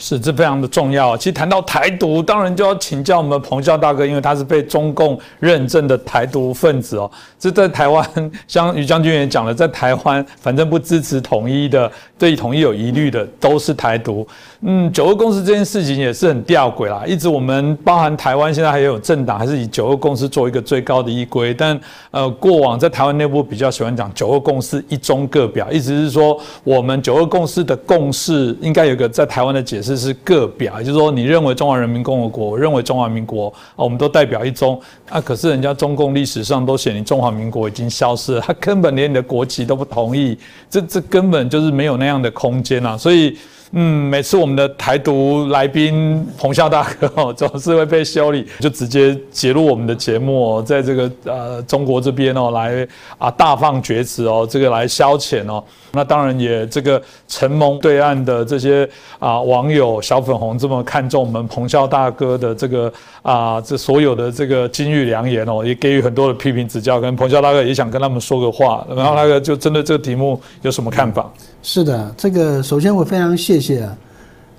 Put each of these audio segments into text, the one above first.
是，这非常的重要。其实谈到台独，当然就要请教我们彭校大哥，因为他是被中共认证的台独分子哦。这在台湾，像于将军也讲了，在台湾，反正不支持统一的，对统一有疑虑的，都是台独。嗯，九二共识这件事情也是很吊诡啦。一直我们包含台湾现在还有政党，还是以九二共识做一个最高的依规。但呃，过往在台湾内部比较喜欢讲九二共识一中各表，意思是说我们九二共识的共识应该有个在台湾的解释。是个表，就是说，你认为中华人民共和国，我认为中华民国，啊，我们都代表一中啊。可是人家中共历史上都写你中华民国已经消失了，他根本连你的国旗都不同意，这这根本就是没有那样的空间啊，所以。嗯，每次我们的台独来宾彭笑大哥哦，总是会被修理，就直接揭露我们的节目哦，在这个呃中国这边哦，来啊大放厥词哦，这个来消遣哦。那当然也这个承蒙对岸的这些啊网友小粉红这么看重我们彭笑大哥的这个啊这所有的这个金玉良言哦，也给予很多的批评指教。跟彭笑大哥也想跟他们说个话，然后那个就针对这个题目有什么看法？是的，这个首先我非常谢谢啊，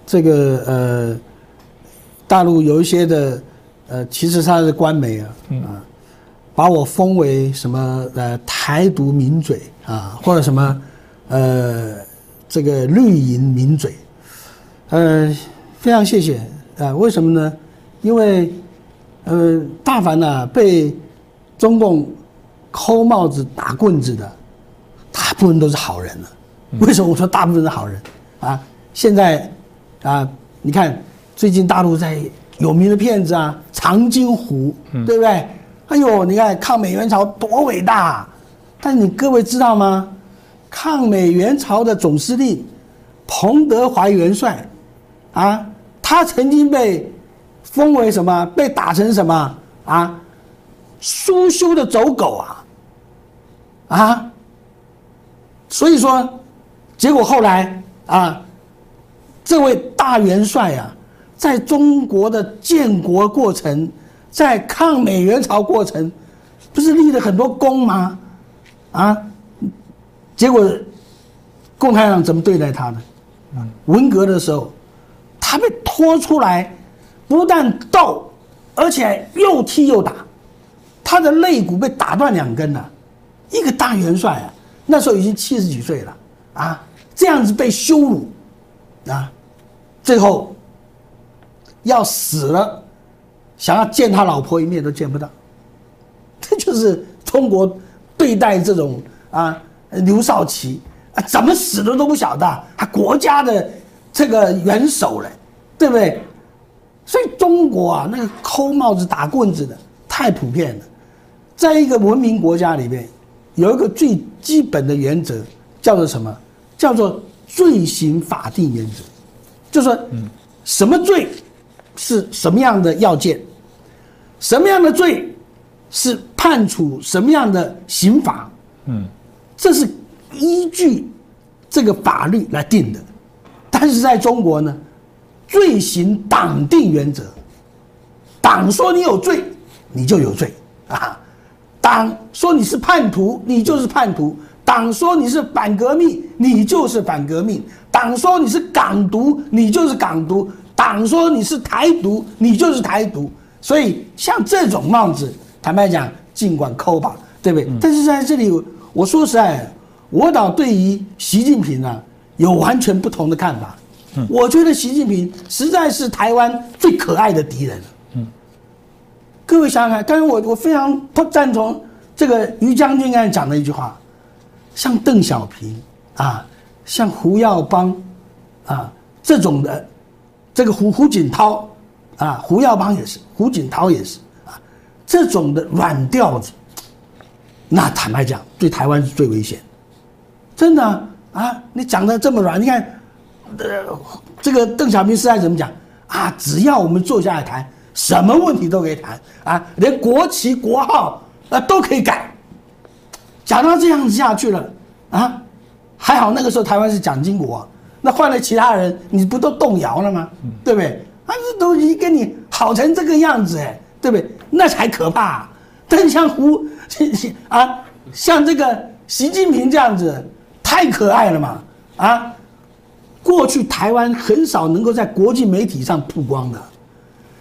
这个呃，大陆有一些的呃，其实他是官媒啊，啊，把我封为什么呃台独名嘴啊，或者什么呃这个绿营名嘴，呃，非常谢谢啊，为什么呢？因为呃，大凡呢被中共扣帽子、打棍子的，大部分都是好人了。为什么我说大部分是好人啊？现在啊，你看最近大陆在有名的骗子啊，长津湖，对不对？哎呦，你看抗美援朝多伟大！但你各位知道吗？抗美援朝的总司令彭德怀元帅啊，他曾经被封为什么？被打成什么啊？苏修的走狗啊！啊！所以说。结果后来啊，这位大元帅啊，在中国的建国过程，在抗美援朝过程，不是立了很多功吗？啊，结果共产党怎么对待他呢？文革的时候，他被拖出来，不但斗，而且又踢又打，他的肋骨被打断两根了。一个大元帅啊，那时候已经七十几岁了啊。这样子被羞辱，啊，最后要死了，想要见他老婆一面都见不到，这就是中国对待这种啊刘少奇啊怎么死的都不晓得，他国家的这个元首嘞，对不对？所以中国啊那个抠帽子打棍子的太普遍了，在一个文明国家里面，有一个最基本的原则叫做什么？叫做罪行法定原则，就说，什么罪是什么样的要件，什么样的罪是判处什么样的刑罚，嗯，这是依据这个法律来定的。但是在中国呢，罪行党定原则，党说你有罪，你就有罪啊，党说你是叛徒，你就是叛徒。党说你是反革命，你就是反革命；党说你是港独，你就是港独；党说你是台独，你就是台独。所以像这种帽子，坦白讲，尽管扣吧，对不对？但是在这里，我说实在，我倒对于习近平呢有完全不同的看法。我觉得习近平实在是台湾最可爱的敌人了。嗯，各位想想看，刚才我我非常不赞同这个于将军刚才讲的一句话。像邓小平啊，像胡耀邦啊这种的，这个胡胡锦涛啊，胡耀邦也是，胡锦涛也是啊，这种的软调子，那坦白讲，对台湾是最危险。真的啊，你讲的这么软，你看，呃，这个邓小平时代怎么讲啊？只要我们坐下来谈，什么问题都可以谈啊，连国旗国号啊都可以改。讲到这样子下去了，啊，还好那个时候台湾是蒋经国，那换了其他人，你不都动摇了吗？对不对？啊，这都已经跟你好成这个样子，哎，对不对？那才可怕。但像胡 啊，像这个习近平这样子，太可爱了嘛，啊，过去台湾很少能够在国际媒体上曝光的，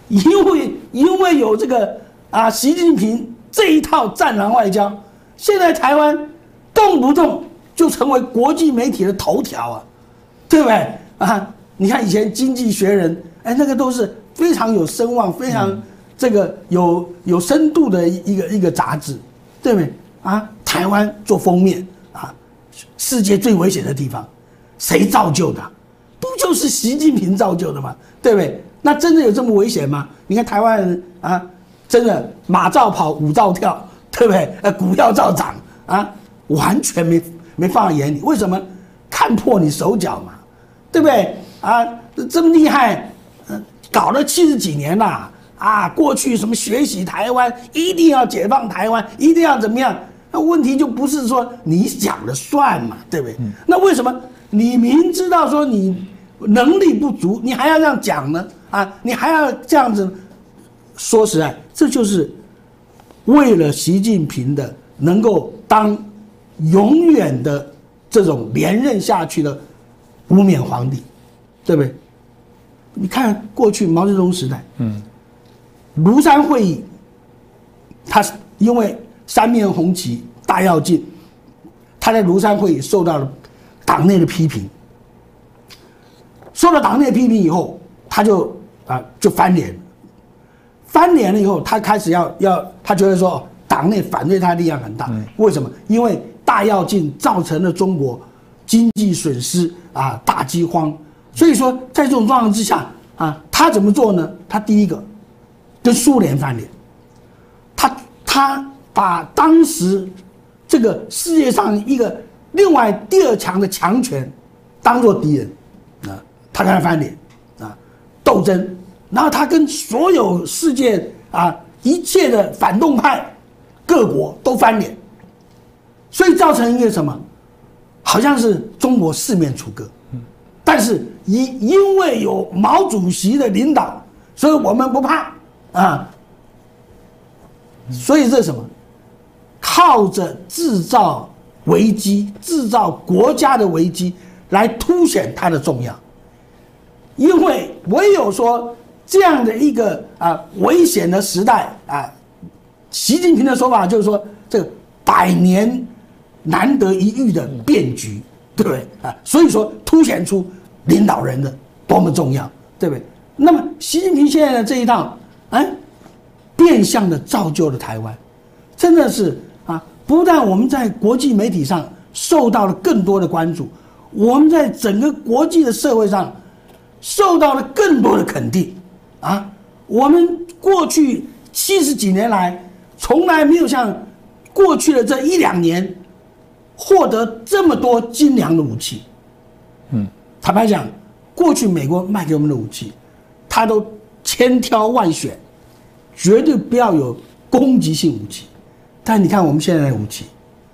因为因为有这个啊，习近平这一套战狼外交，现在台湾动不动就成为国际媒体的头条啊，对不对啊？你看以前《经济学人》，哎，那个都是非常有声望、非常这个有有深度的一个一个杂志，对不对啊？台湾做封面啊，世界最危险的地方。谁造就的？不就是习近平造就的吗？对不对？那真的有这么危险吗？你看台湾人啊，真的马照跑，舞照跳，对不对？呃，股票照涨啊，完全没没放在眼里。为什么？看破你手脚嘛，对不对？啊，这么厉害，嗯，搞了七十几年了啊，过去什么学习台湾，一定要解放台湾，一定要怎么样？那问题就不是说你讲了算嘛，对不对？那为什么？你明知道说你能力不足，你还要这样讲呢？啊，你还要这样子？说实在，这就是为了习近平的能够当永远的这种连任下去的无冕皇帝，对不对？你看过去毛泽东时代，嗯，庐山会议，他因为三面红旗大跃进，他在庐山会议受到了。党内的批评，受到党内批评以后，他就啊就翻脸，翻脸了以后，他开始要要，他觉得说党内反对他力量很大，为什么？因为大跃进造成了中国经济损失啊，大饥荒，所以说在这种状况之下啊，他怎么做呢？他第一个跟苏联翻脸，他他把当时这个世界上一个。另外，第二强的强权当做敌人，啊，他跟他翻脸，啊，斗争，然后他跟所有世界啊一切的反动派各国都翻脸，所以造成一个什么？好像是中国四面楚歌，但是因因为有毛主席的领导，所以我们不怕啊，所以这是什么？靠着制造。危机制造国家的危机，来凸显它的重要。因为唯有说这样的一个啊危险的时代啊，习近平的说法就是说，这百年难得一遇的变局，对不对啊？所以说凸显出领导人的多么重要，对不对？那么习近平现在的这一套，哎，变相的造就了台湾，真的是啊。不但我们在国际媒体上受到了更多的关注，我们在整个国际的社会上受到了更多的肯定，啊，我们过去七十几年来从来没有像过去的这一两年获得这么多精良的武器，嗯，坦白讲，过去美国卖给我们的武器，他都千挑万选，绝对不要有攻击性武器。但你看我们现在的武器，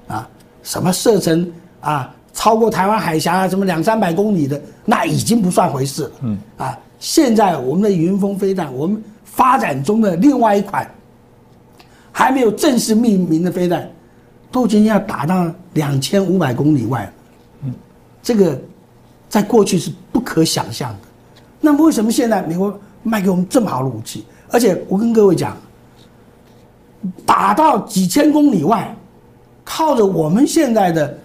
啊，什么射程啊，超过台湾海峡啊，什么两三百公里的，那已经不算回事了。嗯，啊，现在我们的云峰飞弹，我们发展中的另外一款，还没有正式命名的飞弹，都已经要打到两千五百公里外。嗯，这个在过去是不可想象的。那么为什么现在美国卖给我们这么好的武器？而且我跟各位讲。打到几千公里外，靠着我们现在的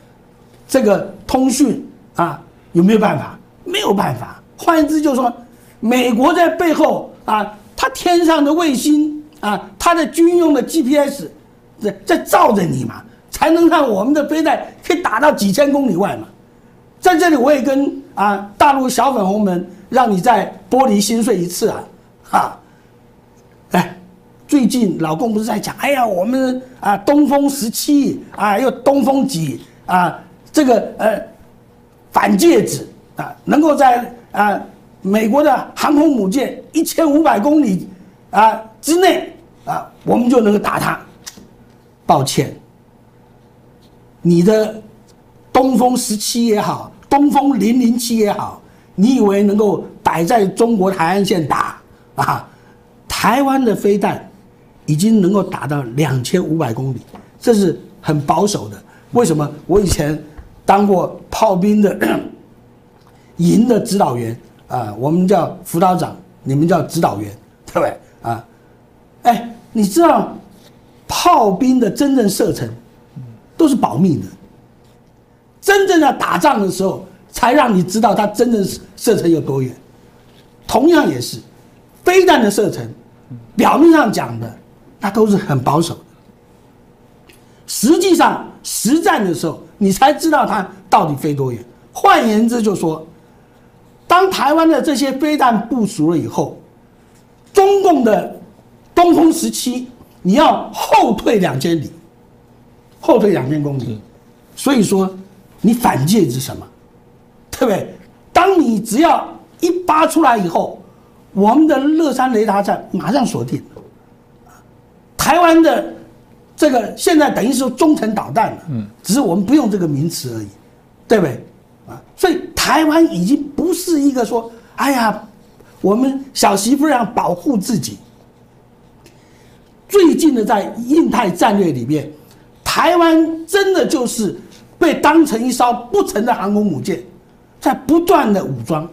这个通讯啊，有没有办法？没有办法。换言之，就是说，美国在背后啊，它天上的卫星啊，它的军用的 GPS 在在照着你嘛，才能让我们的飞弹可以打到几千公里外嘛。在这里，我也跟啊大陆小粉红们，让你再玻璃心碎一次啊，哈，哎。最近老公不是在讲，哎呀，我们啊东风十七啊，又东风几啊，这个呃反介质啊，能够在啊美国的航空母舰一千五百公里啊之内啊，我们就能够打它。抱歉，你的东风十七也好，东风零零七也好，你以为能够摆在中国海岸线打啊？台湾的飞弹。已经能够打到两千五百公里，这是很保守的。为什么？我以前当过炮兵的 营的指导员啊，我们叫辅导长，你们叫指导员，对不对啊？哎，你知道炮兵的真正射程都是保密的，真正要打仗的时候才让你知道它真正射程有多远。同样也是飞弹的射程，表面上讲的那都是很保守的，实际上实战的时候你才知道它到底飞多远。换言之，就说当台湾的这些飞弹部署了以后，中共的东风十七你要后退两千里，后退两千公里，所以说你反介是什么？对不对？当你只要一发出来以后，我们的乐山雷达站马上锁定。台湾的这个现在等于是中程导弹了，嗯，只是我们不用这个名词而已，对不对？啊，所以台湾已经不是一个说，哎呀，我们小媳妇样保护自己。最近的在印太战略里面，台湾真的就是被当成一艘不成的航空母舰，在不断的武装。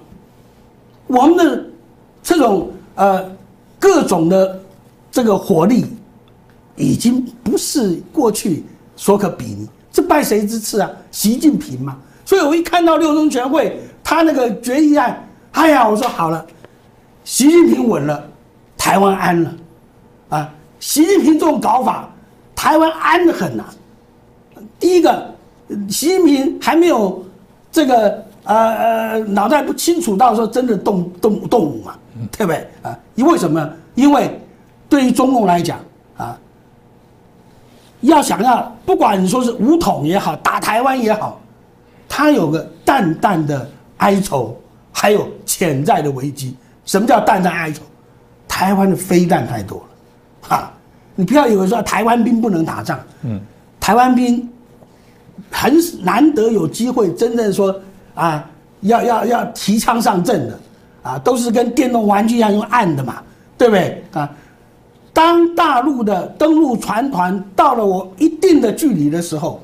我们的这种呃各种的这个火力，已经不是过去所可比拟。这拜谁之赐啊？习近平嘛。所以我一看到六中全会他那个决议案，哎呀，我说好了，习近平稳了，台湾安了，啊，习近平这种搞法，台湾安的很呐。第一个，习近平还没有这个。呃呃，脑袋不清楚，到时候真的动动动武嘛，对不对啊？因为什么？因为对于中共来讲啊，要想要不管你说是武统也好，打台湾也好，他有个淡淡的哀愁，还有潜在的危机。什么叫淡淡哀愁？台湾的飞弹太多了，哈！你不要以为说台湾兵不能打仗，嗯，台湾兵很难得有机会真正说。啊，要要要提枪上阵的，啊，都是跟电动玩具一样用按的嘛，对不对啊？当大陆的登陆船团到了我一定的距离的时候，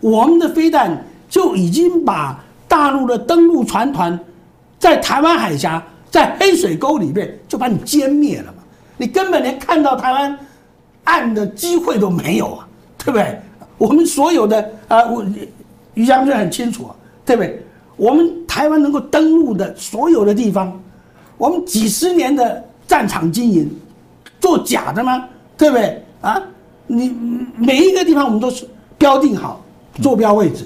我们的飞弹就已经把大陆的登陆船团在台湾海峡、在黑水沟里面就把你歼灭了嘛，你根本连看到台湾岸的机会都没有啊，对不对？我们所有的啊，我于将军很清楚啊。对不对？我们台湾能够登陆的所有的地方，我们几十年的战场经营，做假的吗？对不对？啊，你每一个地方我们都是标定好坐标位置，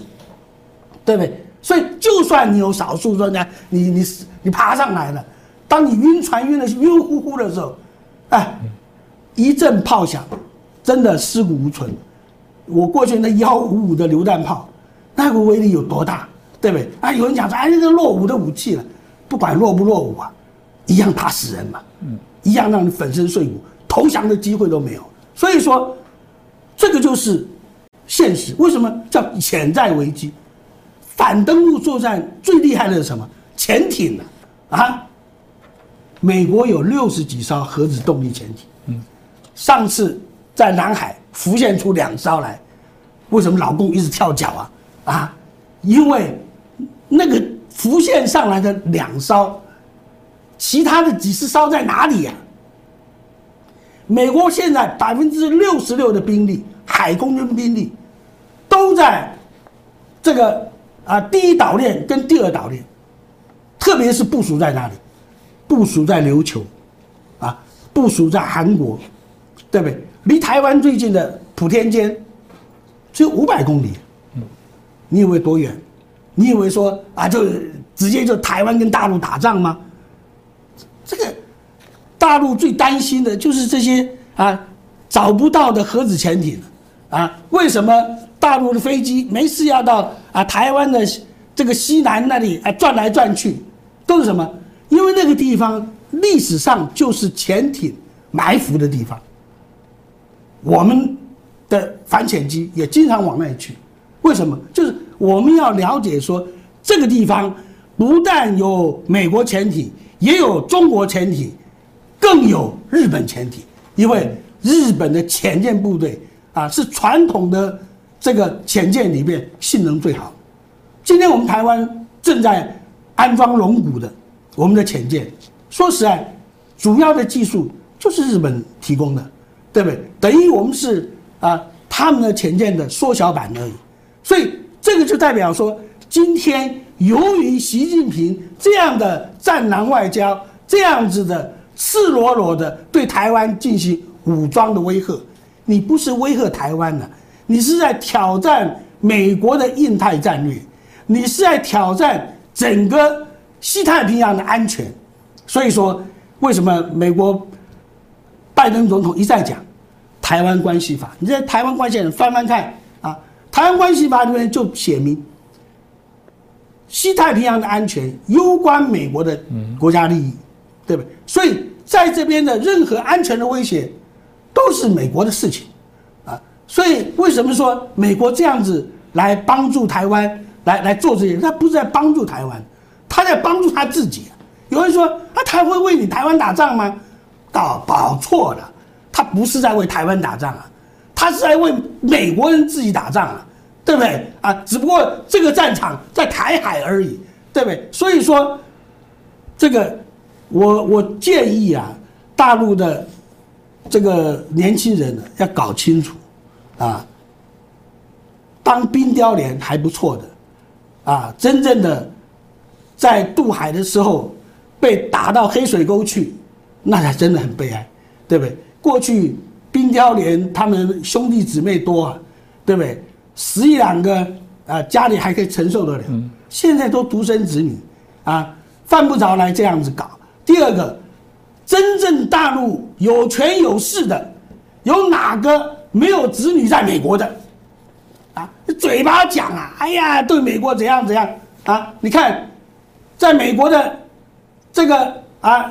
对不对？所以就算你有少数专家，你你你爬上来了，当你晕船晕的晕乎乎的时候，哎，一阵炮响，真的尸骨无存。我过去那幺五五的榴弹炮，那个威力有多大？对不对啊？有人讲说，哎，这个落伍的武器了，不管落不落伍啊，一样打死人嘛，嗯，一样让你粉身碎骨，投降的机会都没有。所以说，这个就是现实。为什么叫潜在危机？反登陆作战最厉害的是什么？潜艇呢？啊，美国有六十几艘核子动力潜艇，嗯，上次在南海浮现出两艘来，为什么老共一直跳脚啊？啊，因为。那个浮现上来的两艘，其他的几十艘在哪里呀？美国现在百分之六十六的兵力，海空军兵力，都在这个啊第一岛链跟第二岛链，特别是部署在哪里？部署在琉球，啊，部署在韩国，对不对？离台湾最近的普天间只有五百公里，嗯，你以为多远？你以为说啊，就直接就台湾跟大陆打仗吗？这个大陆最担心的就是这些啊找不到的核子潜艇啊。为什么大陆的飞机没事要到啊台湾的这个西南那里啊转来转去？都是什么？因为那个地方历史上就是潜艇埋伏的地方。我们的反潜机也经常往那里去。为什么？就是我们要了解说，这个地方不但有美国潜艇，也有中国潜艇，更有日本潜艇。因为日本的潜舰部队啊，是传统的这个潜舰里面性能最好。今天我们台湾正在安装龙骨的我们的潜舰，说实在，主要的技术就是日本提供的，对不对？等于我们是啊他们的潜舰的缩小版而已。所以这个就代表说，今天由于习近平这样的战狼外交，这样子的赤裸裸的对台湾进行武装的威吓，你不是威吓台湾了，你是在挑战美国的印太战略，你是在挑战整个西太平洋的安全。所以说，为什么美国拜登总统一再讲台湾关系法？你在台湾关系法翻翻看啊，台湾关系法里面就写明，西太平洋的安全攸关美国的国家利益，对不对？所以在这边的任何安全的威胁，都是美国的事情，所以为什么说美国这样子来帮助台湾，来来做这些？他不是在帮助台湾，他在帮助他自己。有人说，啊，他会为你台湾打仗吗？搞搞错了，他不是在为台湾打仗啊，他是在为美国人自己打仗啊。对不对啊？只不过这个战场在台海而已，对不对？所以说，这个我我建议啊，大陆的这个年轻人呢要搞清楚啊，当冰雕连还不错的啊，真正的在渡海的时候被打到黑水沟去，那才真的很悲哀，对不对？过去冰雕连他们兄弟姊妹多啊，对不对？十一两个啊，家里还可以承受得了。现在都独生子女，啊，犯不着来这样子搞。第二个，真正大陆有权有势的，有哪个没有子女在美国的？啊，嘴巴讲啊，哎呀，对美国怎样怎样啊？你看，在美国的这个啊，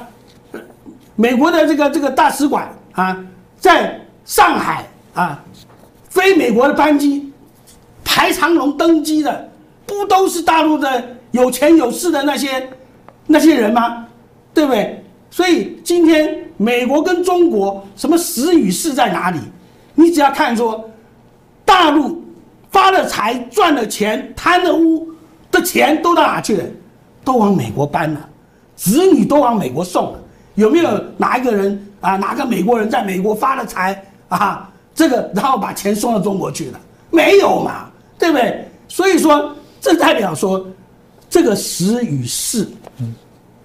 美国的这个这个大使馆啊，在上海啊，飞美国的班机。排长龙登机的，不都是大陆的有钱有势的那些那些人吗？对不对？所以今天美国跟中国什么实与势在哪里？你只要看说，大陆发了财、赚了钱、贪了污的钱都到哪去了？都往美国搬了，子女都往美国送了。有没有哪一个人啊？哪个美国人在美国发了财啊？这个然后把钱送到中国去了？没有嘛？对不对？所以说，这代表说，这个时与势，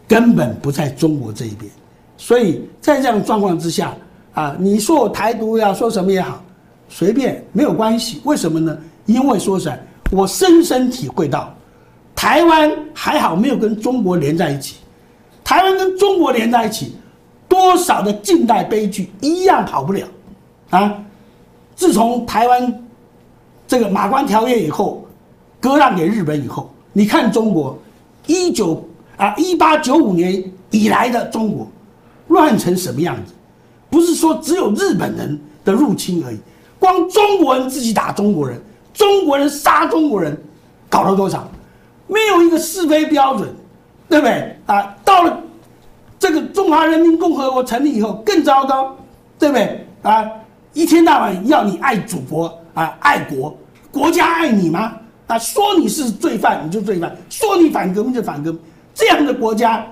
根本不在中国这一边。所以在这样状况之下，啊，你说我台独要说什么也好，随便没有关系。为什么呢？因为说实在，我深深体会到，台湾还好没有跟中国连在一起。台湾跟中国连在一起，多少的近代悲剧一样跑不了。啊，自从台湾。这个马关条约以后，割让给日本以后，你看中国，一九啊一八九五年以来的中国，乱成什么样子？不是说只有日本人的入侵而已，光中国人自己打中国人，中国人杀中国人，搞了多少？没有一个是非标准，对不对？啊，到了这个中华人民共和国成立以后更糟糕，对不对？啊，一天到晚要你爱祖国。啊，爱国，国家爱你吗？啊，说你是罪犯你就罪犯，说你反革命就反革命，这样的国家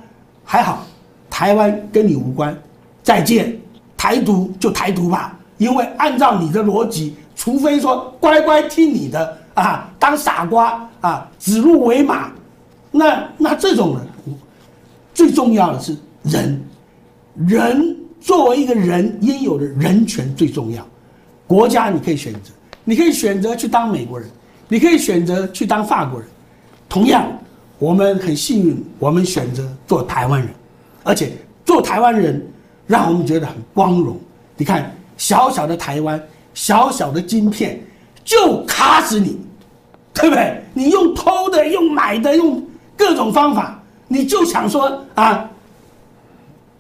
还好，台湾跟你无关，再见，台独就台独吧，因为按照你的逻辑，除非说乖乖听你的啊，当傻瓜啊，指鹿为马，那那这种人，最重要的是人，人作为一个人应有的人权最重要，国家你可以选择。你可以选择去当美国人，你可以选择去当法国人。同样，我们很幸运，我们选择做台湾人，而且做台湾人让我们觉得很光荣。你看，小小的台湾，小小的晶片，就卡死你，对不对？你用偷的，用买的，用各种方法，你就想说啊，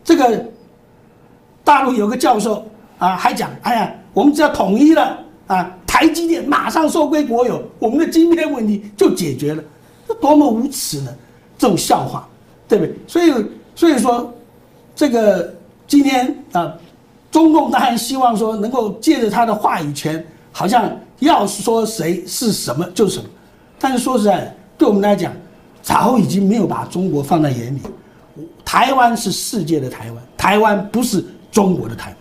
这个大陆有个教授啊，还讲，哎呀，我们只要统一了啊。台积电马上收归国有，我们的晶片问题就解决了，这多么无耻呢？这种笑话，对不对？所以，所以说，这个今天啊，中共当然希望说能够借着他的话语权，好像要说谁是什么就是什么。但是说实在，对我们来讲，早已经没有把中国放在眼里。台湾是世界的台湾，台湾不是中国的台湾。